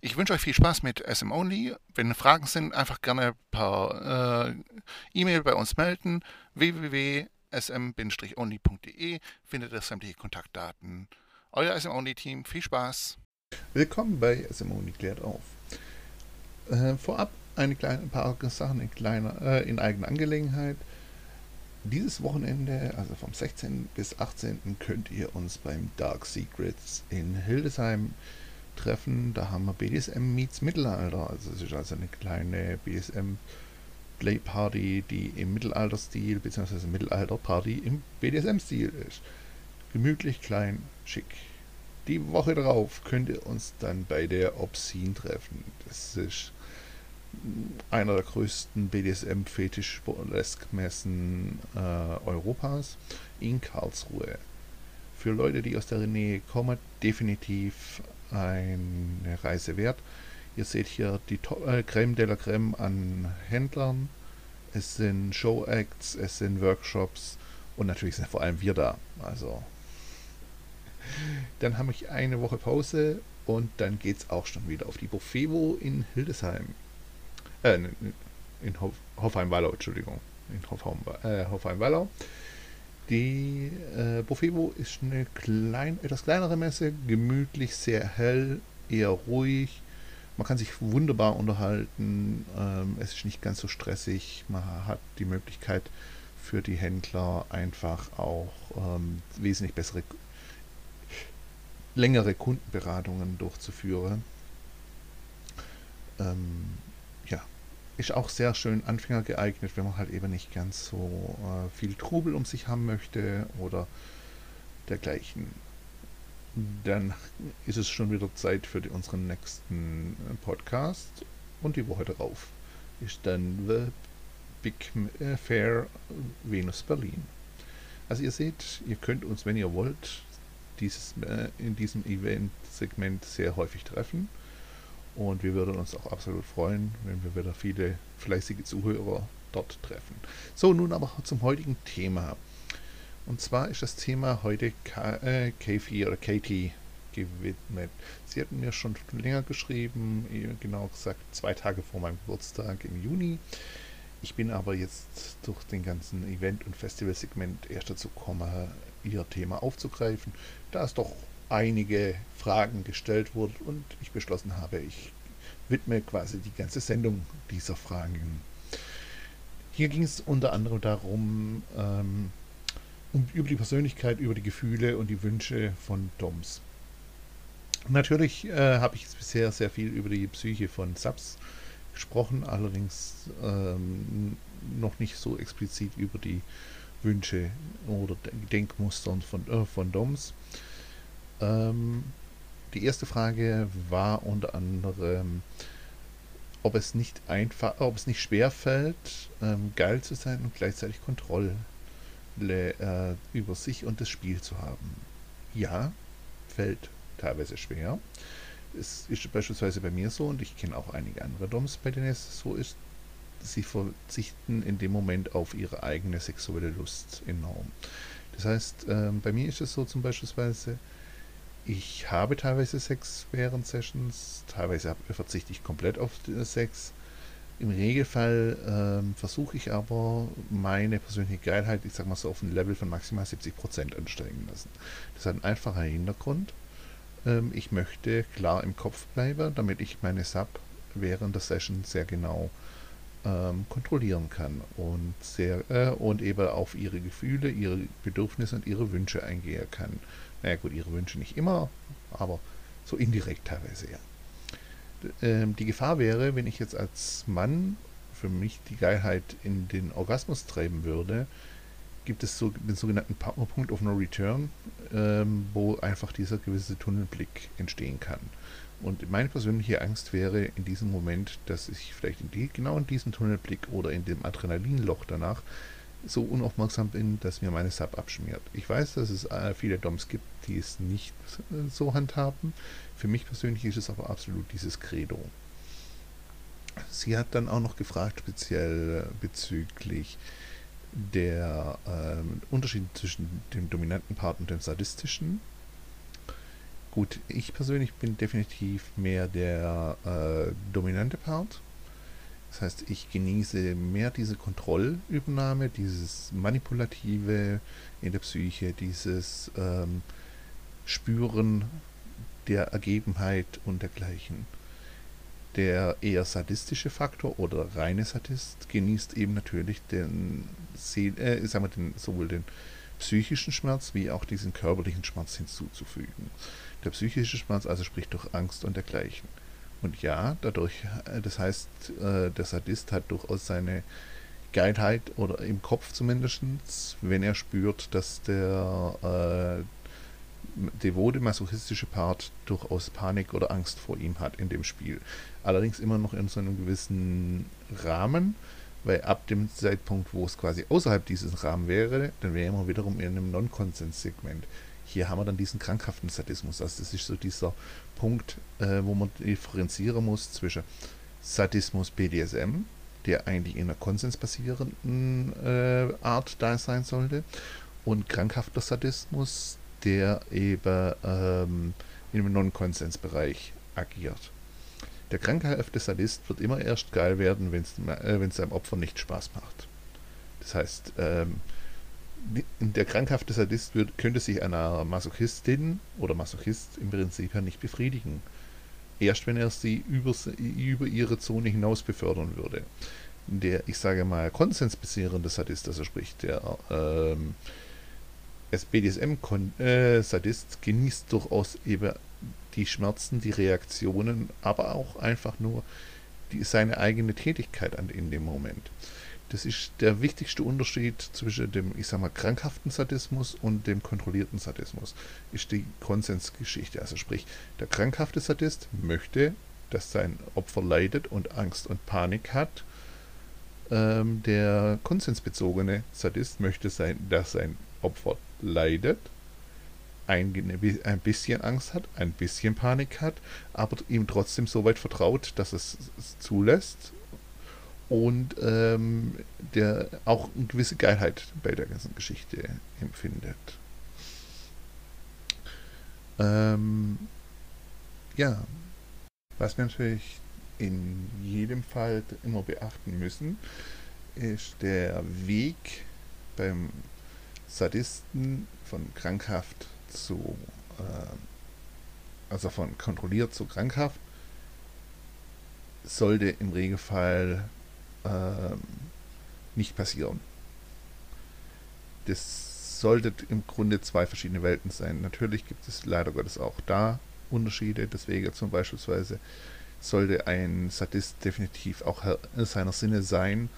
Ich wünsche euch viel Spaß mit SM Only. Wenn Fragen sind, einfach gerne per äh, E-Mail bei uns melden. www.sm-only.de findet ihr sämtliche Kontaktdaten. Euer SM Only Team, viel Spaß. Willkommen bei SM Only klärt auf. Äh, vorab eine kleine, ein paar Sachen in, kleiner, äh, in eigener Angelegenheit. Dieses Wochenende, also vom 16. bis 18. könnt ihr uns beim Dark Secrets in Hildesheim treffen. Da haben wir BDSM meets Mittelalter. Also es ist also eine kleine BDSM Play Party, die im Mittelalter-Stil bzw. Mittelalter-Party im BDSM-Stil ist. Gemütlich, klein, schick. Die Woche darauf könnt ihr uns dann bei der Obscene treffen. Das ist einer der größten BDSM-Fetisch-Messen äh, Europas in Karlsruhe. Für Leute, die aus der Nähe kommen, definitiv eine Reise wert. Ihr seht hier die äh, Creme de la Creme an Händlern. Es sind Show-Acts, es sind Workshops und natürlich sind vor allem wir da. Also dann habe ich eine Woche Pause und dann geht es auch schon wieder auf die Buffevo in Hildesheim. Äh, in Hof, Hofheim-Wallau, Entschuldigung. In Hofheim-Wallau. Äh, die äh, Buffevo ist eine klein, etwas kleinere Messe, gemütlich, sehr hell, eher ruhig. Man kann sich wunderbar unterhalten. Ähm, es ist nicht ganz so stressig. Man hat die Möglichkeit für die Händler einfach auch ähm, wesentlich bessere, längere Kundenberatungen durchzuführen. Ähm, ist auch sehr schön Anfänger geeignet, wenn man halt eben nicht ganz so äh, viel Trubel um sich haben möchte oder dergleichen. Dann ist es schon wieder Zeit für die, unseren nächsten äh, Podcast und die Woche darauf ist dann The Big äh, Fair Venus Berlin. Also ihr seht, ihr könnt uns, wenn ihr wollt, dieses, äh, in diesem Event-Segment sehr häufig treffen. Und wir würden uns auch absolut freuen, wenn wir wieder viele fleißige Zuhörer dort treffen. So, nun aber zum heutigen Thema. Und zwar ist das Thema heute äh, Kathy oder Katie gewidmet. Sie hatten mir schon länger geschrieben, genau gesagt zwei Tage vor meinem Geburtstag im Juni. Ich bin aber jetzt durch den ganzen Event- und Festivalsegment erst dazu gekommen, ihr Thema aufzugreifen, da es doch einige Fragen gestellt wurden und ich beschlossen habe, ich widme quasi die ganze Sendung dieser Fragen. Hier ging es unter anderem darum, ähm, um, über die Persönlichkeit, über die Gefühle und die Wünsche von Doms. Natürlich äh, habe ich bisher sehr viel über die Psyche von Subs gesprochen, allerdings ähm, noch nicht so explizit über die Wünsche oder Denkmustern von, äh, von Doms. Ähm, die erste Frage war unter anderem, ob es nicht einfach, ob es nicht schwer fällt, ähm, geil zu sein und gleichzeitig Kontrolle äh, über sich und das Spiel zu haben. Ja, fällt teilweise schwer. Es ist beispielsweise bei mir so und ich kenne auch einige andere Doms, bei denen es so ist, sie verzichten in dem Moment auf ihre eigene sexuelle Lust enorm. Das heißt, ähm, bei mir ist es so zum Beispiel, ich habe teilweise Sex während Sessions, teilweise verzichte ich komplett auf Sex. Im Regelfall ähm, versuche ich aber meine persönliche Geilheit, ich sag mal so, auf ein Level von maximal 70% ansteigen lassen. Das hat einen einfachen Hintergrund. Ähm, ich möchte klar im Kopf bleiben, damit ich meine Sub während der Session sehr genau ähm, kontrollieren kann und, sehr, äh, und eben auf ihre Gefühle, ihre Bedürfnisse und ihre Wünsche eingehen kann. Naja gut, ihre Wünsche nicht immer, aber so indirekt teilweise ja. Ähm, die Gefahr wäre, wenn ich jetzt als Mann für mich die Geilheit in den Orgasmus treiben würde, gibt es so den sogenannten Punkt of No Return, ähm, wo einfach dieser gewisse Tunnelblick entstehen kann. Und meine persönliche Angst wäre in diesem Moment, dass ich vielleicht in die, genau in diesem Tunnelblick oder in dem Adrenalinloch danach so unaufmerksam bin, dass mir meine Sub abschmiert. Ich weiß, dass es äh, viele DOMs gibt, die es nicht äh, so handhaben. Für mich persönlich ist es aber absolut dieses Credo. Sie hat dann auch noch gefragt, speziell bezüglich der äh, Unterschied zwischen dem dominanten Part und dem sadistischen. Gut, ich persönlich bin definitiv mehr der äh, dominante Part. Das heißt, ich genieße mehr diese Kontrollübernahme, dieses Manipulative in der Psyche, dieses ähm, Spüren der Ergebenheit und dergleichen. Der eher sadistische Faktor oder reine Sadist genießt eben natürlich den, äh, sagen wir, den, sowohl den psychischen Schmerz wie auch diesen körperlichen Schmerz hinzuzufügen. Der psychische Schmerz also spricht durch Angst und dergleichen. Und ja, dadurch, äh, das heißt, äh, der Sadist hat durchaus seine Geilheit oder im Kopf zumindest, wenn er spürt, dass der äh, devote masochistische Part durchaus Panik oder Angst vor ihm hat in dem Spiel. Allerdings immer noch in so einem gewissen Rahmen, weil ab dem Zeitpunkt, wo es quasi außerhalb dieses Rahmens wäre, dann wäre man wiederum in einem Non-Consent-Segment. Hier haben wir dann diesen krankhaften Sadismus. Also das ist so dieser Punkt, äh, wo man differenzieren muss zwischen Sadismus BDSM, der eigentlich in einer konsensbasierenden äh, Art da sein sollte, und krankhafter Sadismus, der eben ähm, im Non-Konsensbereich agiert. Der krankhafte Sadist wird immer erst geil werden, wenn es äh, seinem Opfer nicht Spaß macht. Das heißt, ähm, der krankhafte Sadist wird, könnte sich einer Masochistin oder Masochist im Prinzip ja nicht befriedigen. Erst wenn er sie über, über ihre Zone hinaus befördern würde. Der, ich sage mal, konsensbasierende Sadist, also sprich der ähm, BDSM-Sadist, äh, genießt durchaus eben die Schmerzen, die Reaktionen, aber auch einfach nur die, seine eigene Tätigkeit an, in dem Moment. Das ist der wichtigste Unterschied zwischen dem, ich sag mal, krankhaften Sadismus und dem kontrollierten Sadismus. Ist die Konsensgeschichte. Also sprich, der krankhafte Sadist möchte, dass sein Opfer leidet und Angst und Panik hat. Ähm, der konsensbezogene Sadist möchte sein, dass sein Opfer leidet, ein, ein bisschen Angst hat, ein bisschen Panik hat, aber ihm trotzdem so weit vertraut, dass es, es zulässt und ähm, der auch eine gewisse Geilheit bei der ganzen Geschichte empfindet. Ähm, ja, was wir natürlich in jedem Fall immer beachten müssen, ist der Weg beim Sadisten von krankhaft zu, äh, also von kontrolliert zu krankhaft, sollte im Regelfall ähm, nicht passieren. Das sollte im Grunde zwei verschiedene Welten sein. Natürlich gibt es leider Gottes auch da Unterschiede. Deswegen zum Beispiel sollte ein Sadist definitiv auch seiner Sinne sein.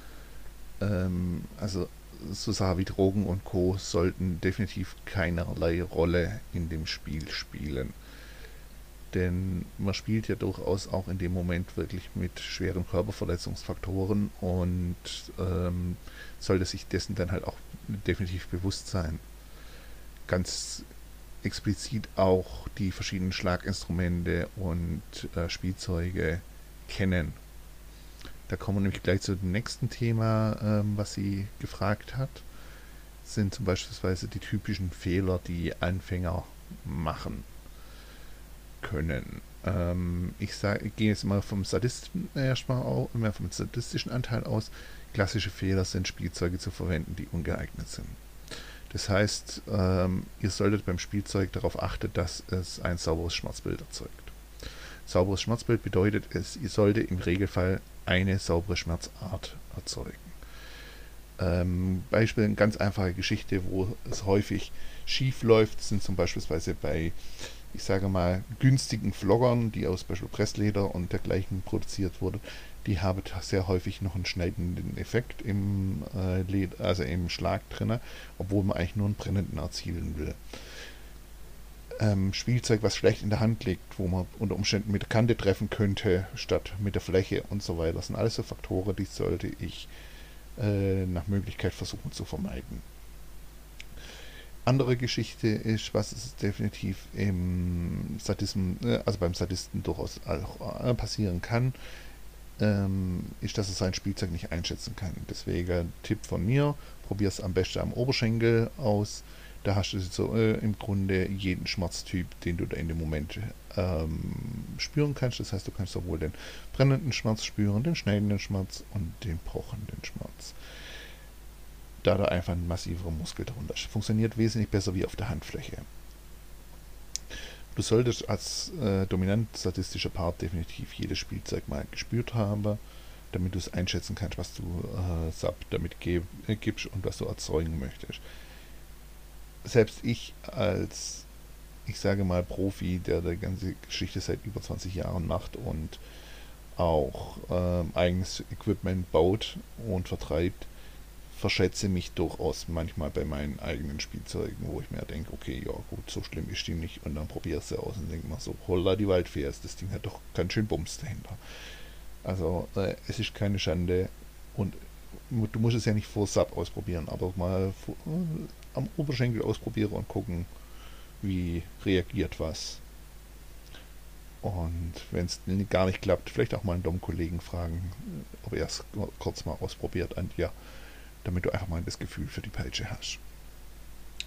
Ähm, also so Sachen wie Drogen und Co. sollten definitiv keinerlei Rolle in dem Spiel spielen. Denn man spielt ja durchaus auch in dem Moment wirklich mit schweren Körperverletzungsfaktoren und ähm, sollte sich dessen dann halt auch definitiv bewusst sein. Ganz explizit auch die verschiedenen Schlaginstrumente und äh, Spielzeuge kennen. Da kommen wir nämlich gleich zu dem nächsten Thema, ähm, was sie gefragt hat. Sind zum Beispiel die typischen Fehler, die Anfänger machen können. Ähm, ich, ich gehe jetzt mal vom Sadisten erstmal auch, immer vom sadistischen Anteil aus. Klassische Fehler sind Spielzeuge zu verwenden, die ungeeignet sind. Das heißt, ähm, ihr solltet beim Spielzeug darauf achten, dass es ein sauberes Schmerzbild erzeugt. Sauberes Schmerzbild bedeutet, es sollte im Regelfall eine saubere Schmerzart erzeugen. Ähm, Beispiel, eine ganz einfache Geschichte, wo es häufig schief läuft, sind zum Beispiel bei ich sage mal, günstigen Vloggern, die aus Beispiel Pressleder und dergleichen produziert wurden, die haben sehr häufig noch einen schneidenden Effekt im, äh, Led also im Schlag drin, obwohl man eigentlich nur einen brennenden erzielen will. Ähm, Spielzeug, was schlecht in der Hand liegt, wo man unter Umständen mit der Kante treffen könnte, statt mit der Fläche und so weiter. Das sind alles so Faktoren, die sollte ich äh, nach Möglichkeit versuchen zu vermeiden. Andere Geschichte ist, was es definitiv im Sadismus, äh, also beim Sadisten durchaus auch äh, passieren kann, ähm, ist, dass er sein Spielzeug nicht einschätzen kann. Deswegen Tipp von mir, probier es am besten am Oberschenkel aus. Da hast du so äh, im Grunde jeden Schmerztyp, den du da in dem Moment ähm, spüren kannst. Das heißt, du kannst sowohl den brennenden Schmerz spüren, den schneidenden Schmerz und den pochenden Schmerz. Da da einfach ein massiverer Muskel darunter ist. Funktioniert wesentlich besser wie auf der Handfläche. Du solltest als äh, dominant statistischer Part definitiv jedes Spielzeug mal gespürt haben, damit du es einschätzen kannst, was du äh, Sub damit geb, äh, gibst und was du erzeugen möchtest. Selbst ich als, ich sage mal, Profi, der die ganze Geschichte seit über 20 Jahren macht und auch ähm, eigenes Equipment baut und vertreibt, verschätze mich durchaus manchmal bei meinen eigenen Spielzeugen, wo ich mir denke, okay, ja gut, so schlimm ist die nicht und dann probiere ich sie aus und denke mir so, holla die Waldfee das Ding hat doch ganz schön Bums dahinter. Also äh, es ist keine Schande und du musst es ja nicht vor Sub ausprobieren, aber mal vor, äh, am Oberschenkel ausprobieren und gucken, wie reagiert was. Und wenn es gar nicht klappt, vielleicht auch mal einen Dom-Kollegen fragen, ob er es kurz mal ausprobiert an dir damit du einfach mal das Gefühl für die Peitsche hast.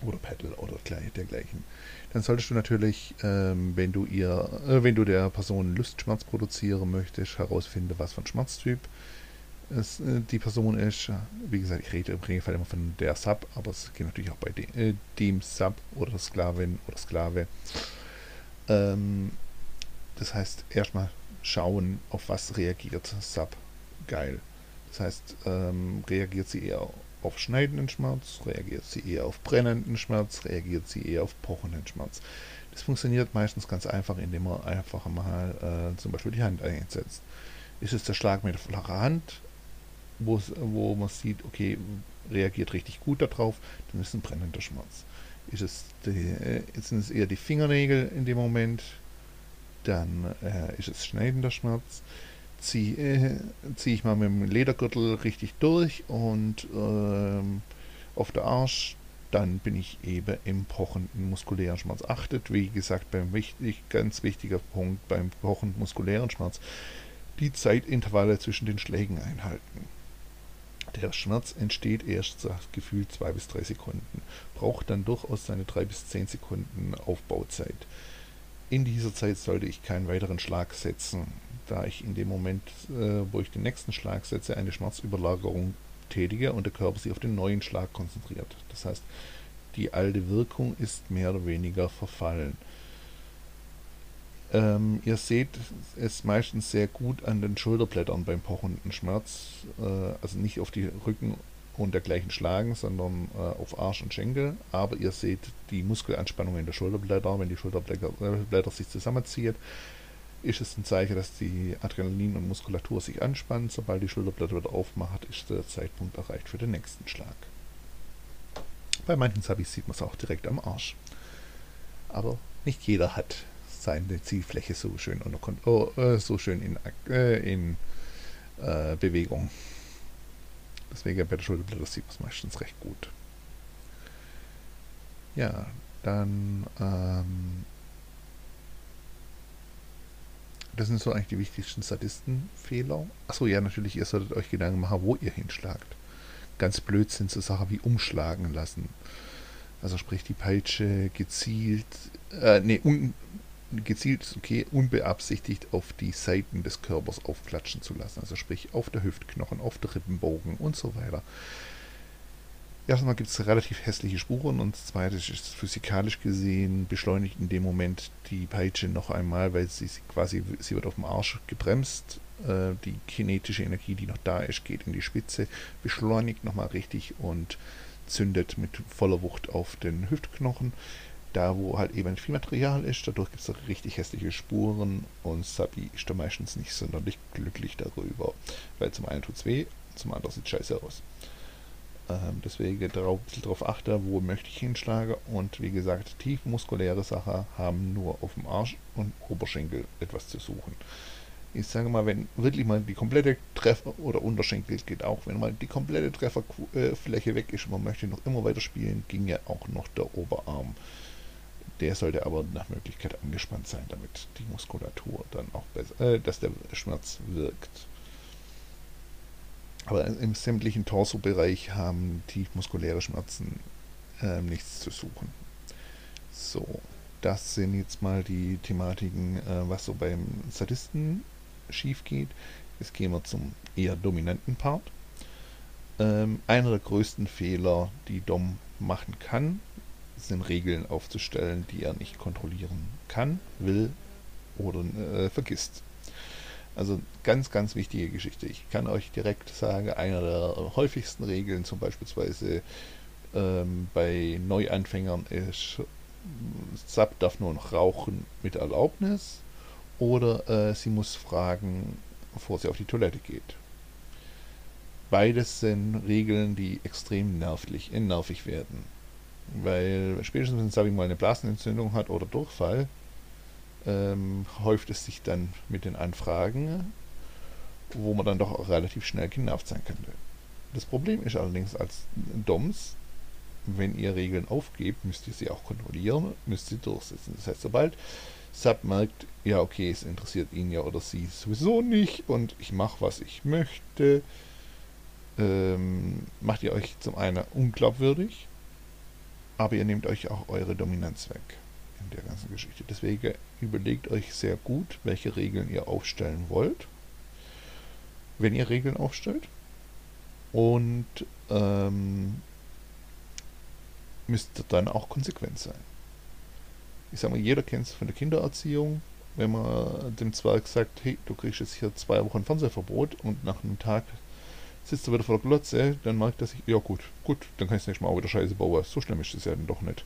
Oder Pedal oder dergleichen. Dann solltest du natürlich, ähm, wenn du ihr, äh, wenn du der Person Lustschmerz produzieren möchtest, herausfinden, was für ein Schmerztyp es, äh, die Person ist. Wie gesagt, ich rede im Regelfall immer von der Sub, aber es geht natürlich auch bei de, äh, dem Sub oder Sklavin oder Sklave. Ähm, das heißt, erstmal schauen, auf was reagiert Sub. Geil. Das heißt, ähm, reagiert sie eher auf schneidenden Schmerz, reagiert sie eher auf brennenden Schmerz, reagiert sie eher auf pochenden Schmerz. Das funktioniert meistens ganz einfach, indem man einfach mal äh, zum Beispiel die Hand einsetzt. Ist es der Schlag mit der flachen Hand, wo man sieht, okay, reagiert richtig gut darauf, dann ist es ein brennender Schmerz. Ist es die, äh, sind es eher die Fingernägel in dem Moment, dann äh, ist es schneidender Schmerz ziehe äh, zieh ich mal mit dem Ledergürtel richtig durch und ähm, auf der Arsch, dann bin ich eben im pochenden muskulären Schmerz. Achtet, wie gesagt, beim wichtig, ganz wichtiger Punkt beim pochenden muskulären Schmerz, die Zeitintervalle zwischen den Schlägen einhalten. Der Schmerz entsteht erst nach gefühlt zwei bis drei Sekunden, braucht dann durchaus seine drei bis zehn Sekunden Aufbauzeit. In dieser Zeit sollte ich keinen weiteren Schlag setzen da ich in dem Moment, äh, wo ich den nächsten Schlag setze, eine Schmerzüberlagerung tätige und der Körper sich auf den neuen Schlag konzentriert. Das heißt, die alte Wirkung ist mehr oder weniger verfallen. Ähm, ihr seht es meistens sehr gut an den Schulterblättern beim pochenden Schmerz, äh, also nicht auf die Rücken und dergleichen schlagen, sondern äh, auf Arsch und Schenkel. Aber ihr seht die Muskelanspannung in der Schulterblätter, wenn die Schulterblätter äh, sich zusammenziehen ist es ein Zeichen, dass die Adrenalin und Muskulatur sich anspannen. Sobald die Schulterblätter wieder aufmacht, ist der Zeitpunkt erreicht für den nächsten Schlag. Bei manchen Sabis sieht man es auch direkt am Arsch. Aber nicht jeder hat seine Zielfläche so schön, oh, äh, so schön in, äh, in äh, Bewegung. Deswegen bei der Schulterblätter sieht man es meistens recht gut. Ja, dann ähm, das sind so eigentlich die wichtigsten Statistenfehler. Achso, ja, natürlich, ihr solltet euch Gedanken machen, wo ihr hinschlagt. Ganz blöd sind so Sachen wie umschlagen lassen. Also sprich die Peitsche gezielt, äh, nee, un, gezielt okay, unbeabsichtigt auf die Seiten des Körpers aufklatschen zu lassen. Also sprich auf der Hüftknochen, auf der Rippenbogen und so weiter. Erstmal gibt es relativ hässliche Spuren und zweitens ist physikalisch gesehen beschleunigt in dem Moment die Peitsche noch einmal, weil sie quasi, sie wird auf dem Arsch gebremst. Äh, die kinetische Energie, die noch da ist, geht in die Spitze, beschleunigt nochmal richtig und zündet mit voller Wucht auf den Hüftknochen. Da, wo halt eben viel Material ist, dadurch gibt es richtig hässliche Spuren und Sabi ist da meistens nicht sonderlich glücklich darüber. Weil zum einen tut es weh, zum anderen sieht es scheiße aus. Ähm, deswegen darauf, ein bisschen darauf achte, wo möchte ich hinschlagen. Und wie gesagt, tiefmuskuläre Sachen haben nur auf dem Arsch und Oberschenkel etwas zu suchen. ich sage mal, wenn wirklich mal die komplette Treffer oder Unterschenkel geht auch, wenn mal die komplette Trefferfläche weg ist und man möchte noch immer weiter spielen, ging ja auch noch der Oberarm. Der sollte aber nach Möglichkeit angespannt sein, damit die Muskulatur dann auch besser, äh, dass der Schmerz wirkt. Aber im sämtlichen Torso-Bereich haben die muskuläre Schmerzen äh, nichts zu suchen. So, das sind jetzt mal die Thematiken, äh, was so beim Sadisten schief geht. Jetzt gehen wir zum eher dominanten Part. Ähm, einer der größten Fehler, die Dom machen kann, sind Regeln aufzustellen, die er nicht kontrollieren kann, will oder äh, vergisst. Also ganz, ganz wichtige Geschichte. Ich kann euch direkt sagen, einer der häufigsten Regeln, zum Beispiel ähm, bei Neuanfängern, ist, Sub darf nur noch rauchen mit Erlaubnis oder äh, sie muss fragen, bevor sie auf die Toilette geht. Beides sind Regeln, die extrem nervig, äh, nervig werden. Weil spätestens wenn Sabi mal eine Blasenentzündung hat oder Durchfall, ähm, häuft es sich dann mit den Anfragen, wo man dann doch relativ schnell genervt sein könnte. Das Problem ist allerdings als DOMS, wenn ihr Regeln aufgebt, müsst ihr sie auch kontrollieren, müsst sie durchsetzen. Das heißt, sobald Sub merkt, ja okay, es interessiert ihn ja oder sie sowieso nicht und ich mache, was ich möchte, ähm, macht ihr euch zum einen unglaubwürdig, aber ihr nehmt euch auch eure Dominanz weg in der ganzen Geschichte. Deswegen überlegt euch sehr gut, welche Regeln ihr aufstellen wollt, wenn ihr Regeln aufstellt. Und ähm, müsst dann auch konsequent sein ich sag mal, jeder kennt es von der Kindererziehung, wenn man dem Zwerg sagt, hey, du kriegst jetzt hier zwei Wochen Fernsehverbot und nach einem Tag sitzt er wieder vor der Glotze, dann merkt er sich, ja gut, gut, dann kann ich nächstes Mal auch wieder Scheiße bauen. So schlimm ist es ja dann doch nicht.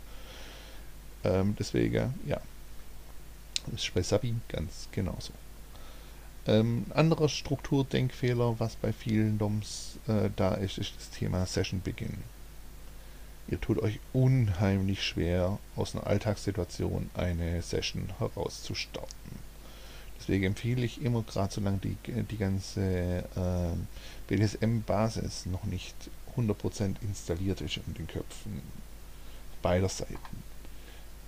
Ähm, deswegen, ja. Das ist bei Sabi ganz genauso. Ähm, anderer Strukturdenkfehler, was bei vielen DOMs äh, da ist, ist das Thema Session Beginn. Ihr tut euch unheimlich schwer, aus einer Alltagssituation eine Session herauszustarten. Deswegen empfehle ich immer, gerade solange die, die ganze äh, BDSM-Basis noch nicht 100% installiert ist in den Köpfen beider Seiten,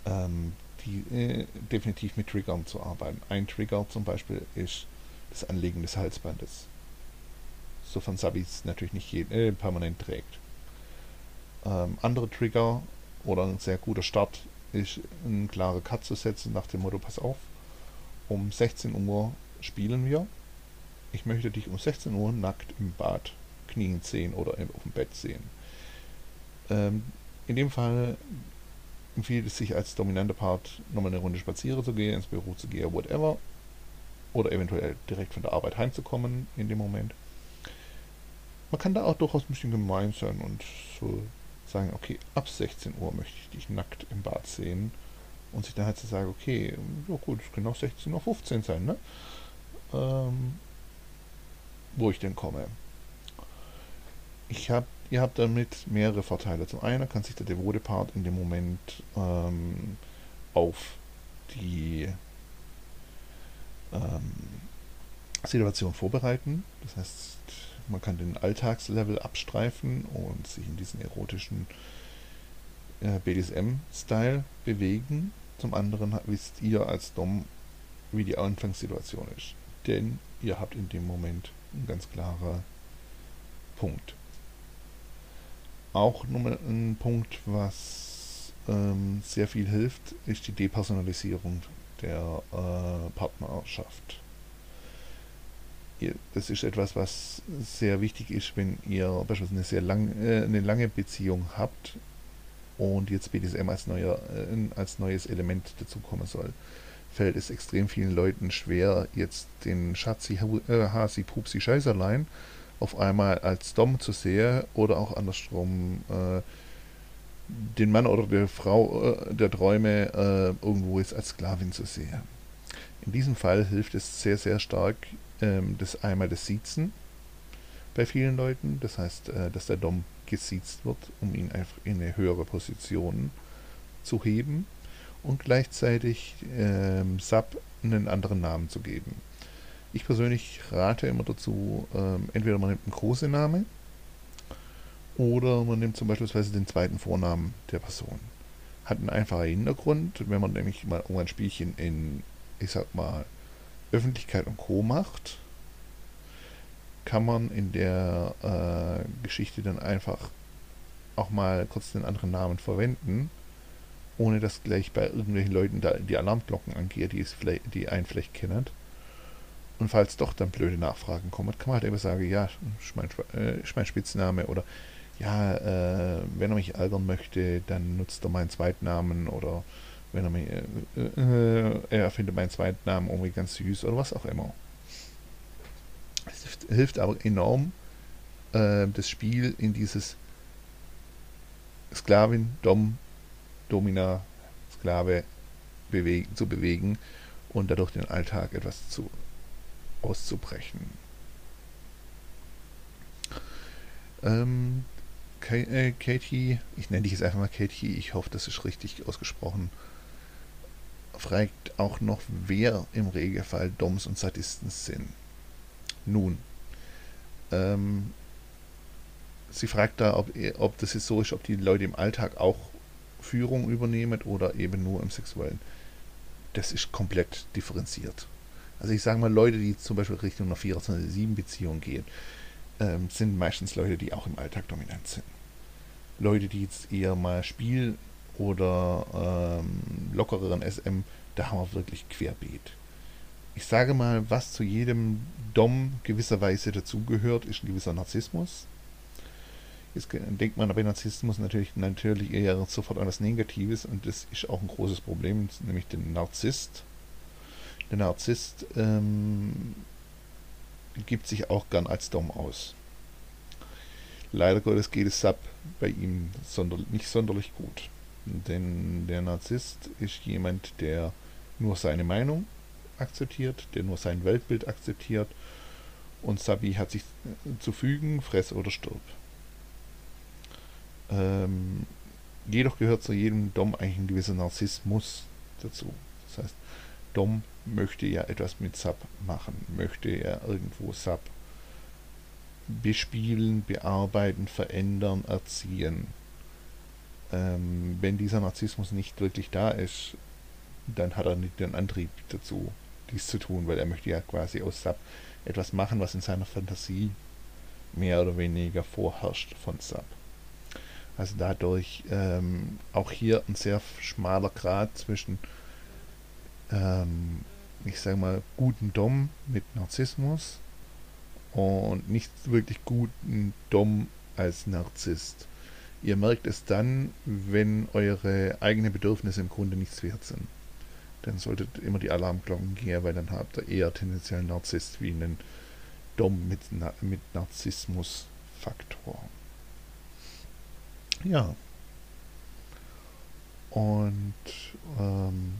ähm, die, äh, definitiv mit Triggern zu arbeiten. Ein Trigger zum Beispiel ist das Anlegen des Halsbandes. Sofern Sabi es natürlich nicht je, äh, permanent trägt. Ähm, andere Trigger oder ein sehr guter Start ist, einen klaren Cut zu setzen nach dem Motto, pass auf, um 16 Uhr spielen wir. Ich möchte dich um 16 Uhr nackt im Bad knien sehen oder auf dem Bett sehen. Ähm, in dem Fall empfiehlt es sich als dominanter Part nochmal eine Runde spazieren zu gehen, ins Büro zu gehen, whatever. Oder eventuell direkt von der Arbeit heimzukommen in dem Moment. Man kann da auch durchaus ein bisschen gemein sein und so sagen, okay, ab 16 Uhr möchte ich dich nackt im Bad sehen. Und sich dann halt zu sagen, okay, ja gut, es können auch 16.15 Uhr sein, ne? Ähm, wo ich denn komme. Ich hab, ihr habt damit mehrere Vorteile. Zum einen kann sich der devote Part in dem Moment ähm, auf die Situation vorbereiten. Das heißt, man kann den Alltagslevel abstreifen und sich in diesen erotischen äh, BDSM-Style bewegen. Zum anderen wisst ihr als Dom, wie die Anfangssituation ist. Denn ihr habt in dem Moment einen ganz klaren Punkt. Auch nochmal ein Punkt, was ähm, sehr viel hilft, ist die Depersonalisierung der äh, Partnerschaft das ist etwas, was sehr wichtig ist, wenn ihr beispielsweise eine sehr lang, äh, eine lange Beziehung habt und jetzt BDSM als, neuer, äh, als neues Element dazukommen soll. Fällt es extrem vielen Leuten schwer, jetzt den Schatzi, äh, Hasi, Pupsi, Scheißerlein auf einmal als Dom zu sehen oder auch andersrum äh, den Mann oder die Frau äh, der Träume äh, irgendwo jetzt als Sklavin zu sehen. In diesem Fall hilft es sehr, sehr stark, ähm, das einmal das Siezen bei vielen Leuten, das heißt, äh, dass der Dom gesiezt wird, um ihn einfach in eine höhere Position zu heben und gleichzeitig ähm, Sub einen anderen Namen zu geben. Ich persönlich rate immer dazu, ähm, entweder man nimmt einen großen Namen oder man nimmt zum Beispiel den zweiten Vornamen der Person. Hat einen einfachen Hintergrund, wenn man nämlich mal ein Spielchen in, ich sag mal, Öffentlichkeit und Co. macht, kann man in der äh, Geschichte dann einfach auch mal kurz den anderen Namen verwenden, ohne dass gleich bei irgendwelchen Leuten da die Alarmglocken angehen, die, die einen vielleicht kennen. Und falls doch dann blöde Nachfragen kommen, kann man halt immer sagen, ja, ist mein, äh, ist mein Spitzname oder ja, äh, wenn er mich ärgern möchte, dann nutzt er meinen Zweitnamen oder wenn er mich, äh, äh er findet meinen Zweitnamen irgendwie ganz süß oder was auch immer. Es hilft aber enorm, äh, das Spiel in dieses Sklavin, Dom, Domina, Sklave bewegen, zu bewegen und dadurch den Alltag etwas zu auszubrechen. Ähm, äh, Katie, ich nenne dich jetzt einfach mal Katie, ich hoffe, das ist richtig ausgesprochen, fragt auch noch, wer im Regelfall Doms und Sadisten sind. Nun, ähm, sie fragt da, ob, ob das jetzt so ist, ob die Leute im Alltag auch Führung übernehmen oder eben nur im Sexuellen. Das ist komplett differenziert. Also ich sage mal, Leute, die zum Beispiel Richtung einer 24-7-Beziehung gehen, ähm, sind meistens Leute, die auch im Alltag dominant sind. Leute, die jetzt eher mal Spiel oder ähm, lockereren SM, da haben wir wirklich querbeet. Ich sage mal, was zu jedem Dom gewisserweise dazugehört, ist ein gewisser Narzissmus. Jetzt denkt man bei Narzissmus natürlich, natürlich eher sofort an was Negatives und das ist auch ein großes Problem, nämlich den Narzisst. Der Narzisst ähm, gibt sich auch gern als Dom aus. Leider Gottes geht es Sub bei ihm nicht sonderlich gut. Denn der Narzisst ist jemand, der nur seine Meinung akzeptiert, der nur sein Weltbild akzeptiert und Sabi hat sich zu fügen, fress oder stirb. Ähm, jedoch gehört zu jedem Dom eigentlich ein gewisser Narzissmus dazu. Das heißt, Dom möchte ja etwas mit Sub machen, möchte ja irgendwo Sub bespielen, bearbeiten, verändern, erziehen. Ähm, wenn dieser Narzissmus nicht wirklich da ist, dann hat er nicht den Antrieb dazu, dies zu tun, weil er möchte ja quasi aus Sub etwas machen, was in seiner Fantasie mehr oder weniger vorherrscht von Sub. Also dadurch ähm, auch hier ein sehr schmaler Grad zwischen, ähm, ich sage mal, guten Dom mit Narzissmus und nicht wirklich guten Dom als Narzisst. Ihr merkt es dann, wenn eure eigenen Bedürfnisse im Grunde nichts wert sind. Dann solltet immer die Alarmglocken gehen, weil dann habt ihr eher tendenziell Narzisst wie einen Dom mit, mit Narzissmus-Faktor. Ja. Und ähm,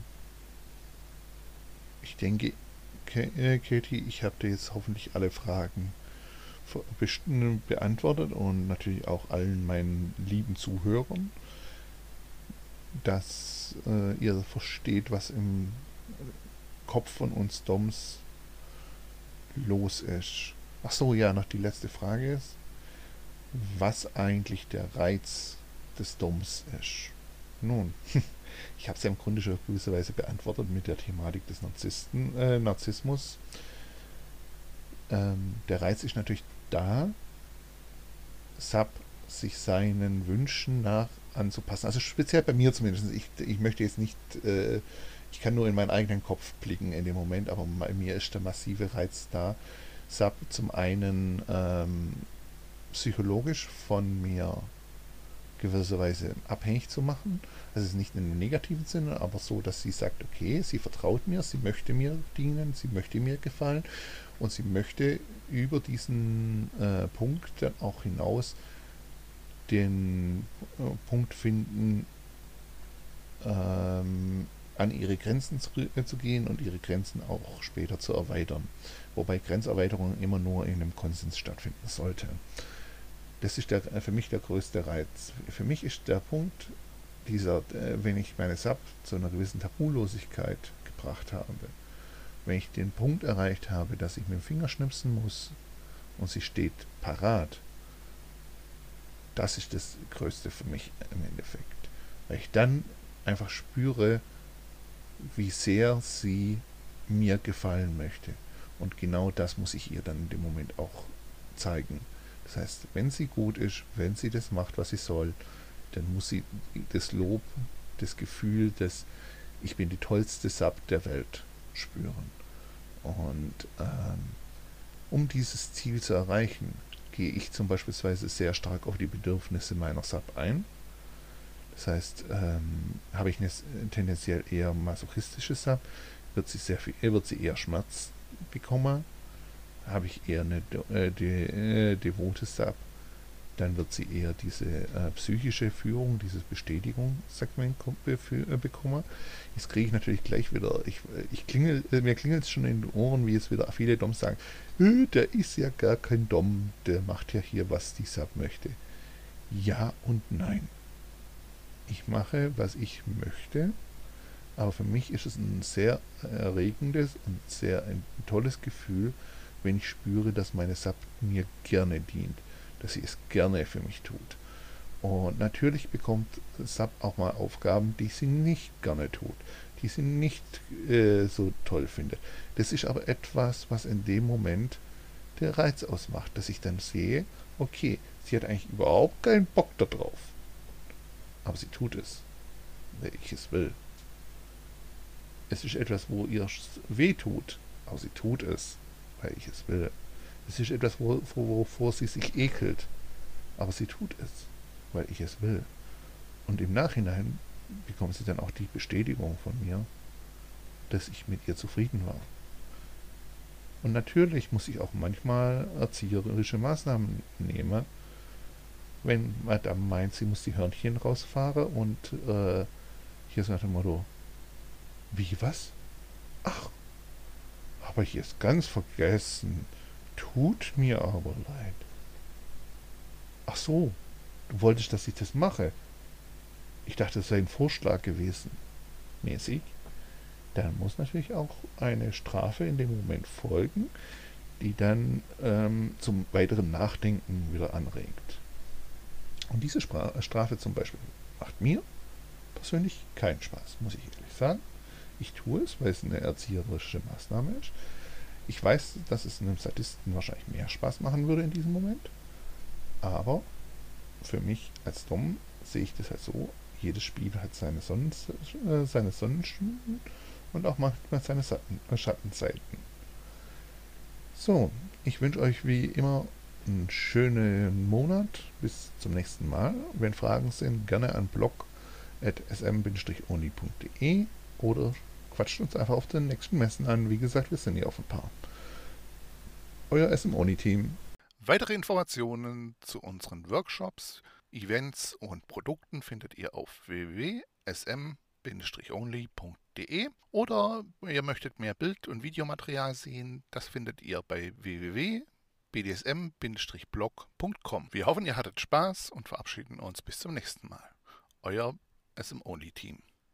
denke, äh, Katie, ich habe dir jetzt hoffentlich alle Fragen beantwortet und natürlich auch allen meinen lieben Zuhörern, dass äh, ihr versteht, was im Kopf von uns Doms los ist. Ach so, ja, noch die letzte Frage ist, was eigentlich der Reiz des Doms ist. Nun, ich habe es ja im Grunde schon auf gewisse Weise beantwortet mit der Thematik des Narzissten, äh, Narzissmus. Ähm, der Reiz ist natürlich da, Sub sich seinen Wünschen nach anzupassen. Also speziell bei mir zumindest. Ich, ich möchte jetzt nicht, äh, ich kann nur in meinen eigenen Kopf blicken in dem Moment, aber bei mir ist der massive Reiz da, Sub zum einen ähm, psychologisch von mir gewisserweise abhängig zu machen. Also nicht in einem negativen Sinne, aber so, dass sie sagt, okay, sie vertraut mir, sie möchte mir dienen, sie möchte mir gefallen und sie möchte über diesen äh, Punkt dann auch hinaus den äh, Punkt finden, ähm, an ihre Grenzen zu, äh, zu, gehen und ihre Grenzen auch später zu erweitern. Wobei Grenzerweiterung immer nur in einem Konsens stattfinden sollte. Das ist der, für mich der größte Reiz. Für mich ist der Punkt, dieser, äh, wenn ich meine Sub zu einer gewissen Tabulosigkeit gebracht habe Wenn ich den Punkt erreicht habe, dass ich mit dem Finger schnipsen muss und sie steht parat, das ist das Größte für mich im Endeffekt. Weil ich dann einfach spüre, wie sehr sie mir gefallen möchte. Und genau das muss ich ihr dann in dem Moment auch zeigen. Das heißt, wenn sie gut ist, wenn sie das macht, was sie soll, dann muss sie das Lob, das Gefühl, dass ich bin die tollste Sub der Welt spüren. Und ähm, um dieses Ziel zu erreichen, gehe ich zum Beispiel sehr stark auf die Bedürfnisse meiner Sub ein. Das heißt, ähm, habe ich eine tendenziell eher masochistische Sub, wird sie, sehr viel, wird sie eher Schmerz bekommen. Habe ich eher eine äh, de, äh, devote Sub, dann wird sie eher diese äh, psychische Führung, dieses Bestätigungssegment äh, bekommen. Jetzt kriege ich natürlich gleich wieder, ich, ich klingel, äh, mir klingelt es schon in den Ohren, wie es wieder viele Doms sagen, der ist ja gar kein Dom, der macht ja hier, was die Sub möchte. Ja und nein. Ich mache, was ich möchte, aber für mich ist es ein sehr erregendes und sehr ein tolles Gefühl, wenn ich spüre, dass meine Sub mir gerne dient dass sie es gerne für mich tut. Und natürlich bekommt Sub auch mal Aufgaben, die sie nicht gerne tut, die sie nicht äh, so toll findet. Das ist aber etwas, was in dem Moment der Reiz ausmacht, dass ich dann sehe, okay, sie hat eigentlich überhaupt keinen Bock darauf. Aber sie tut es, weil ich es will. Es ist etwas, wo ihr weh tut, aber sie tut es, weil ich es will. Es ist etwas, wovor sie sich ekelt. Aber sie tut es, weil ich es will. Und im Nachhinein bekommt sie dann auch die Bestätigung von mir, dass ich mit ihr zufrieden war. Und natürlich muss ich auch manchmal erzieherische Maßnahmen nehmen, wenn Madame meint, sie muss die Hörnchen rausfahren und äh, hier ist nach dem Motto, wie was? Ach, habe ich jetzt ganz vergessen. Tut mir aber leid. Ach so, du wolltest, dass ich das mache. Ich dachte, es sei ein Vorschlag gewesen. Mäßig. Dann muss natürlich auch eine Strafe in dem Moment folgen, die dann ähm, zum weiteren Nachdenken wieder anregt. Und diese Spra Strafe zum Beispiel macht mir persönlich keinen Spaß, muss ich ehrlich sagen. Ich tue es, weil es eine erzieherische Maßnahme ist. Ich weiß, dass es einem Statisten wahrscheinlich mehr Spaß machen würde in diesem Moment. Aber für mich als Dom sehe ich das halt so, jedes Spiel hat seine, Sonnen, äh, seine Sonnenstunden und auch manchmal seine äh, Schattenzeiten. So, ich wünsche euch wie immer einen schönen Monat. Bis zum nächsten Mal. Wenn Fragen sind, gerne an blog.sm-oni.de oder quatscht uns einfach auf den nächsten Messen an. Wie gesagt, wir sind hier auf ein paar. Euer SM-Oni-Team. Weitere Informationen zu unseren Workshops, Events und Produkten findet ihr auf www.sm-only.de oder ihr möchtet mehr Bild- und Videomaterial sehen, das findet ihr bei www.bdsm-blog.com. Wir hoffen, ihr hattet Spaß und verabschieden uns bis zum nächsten Mal. Euer SM-Only-Team.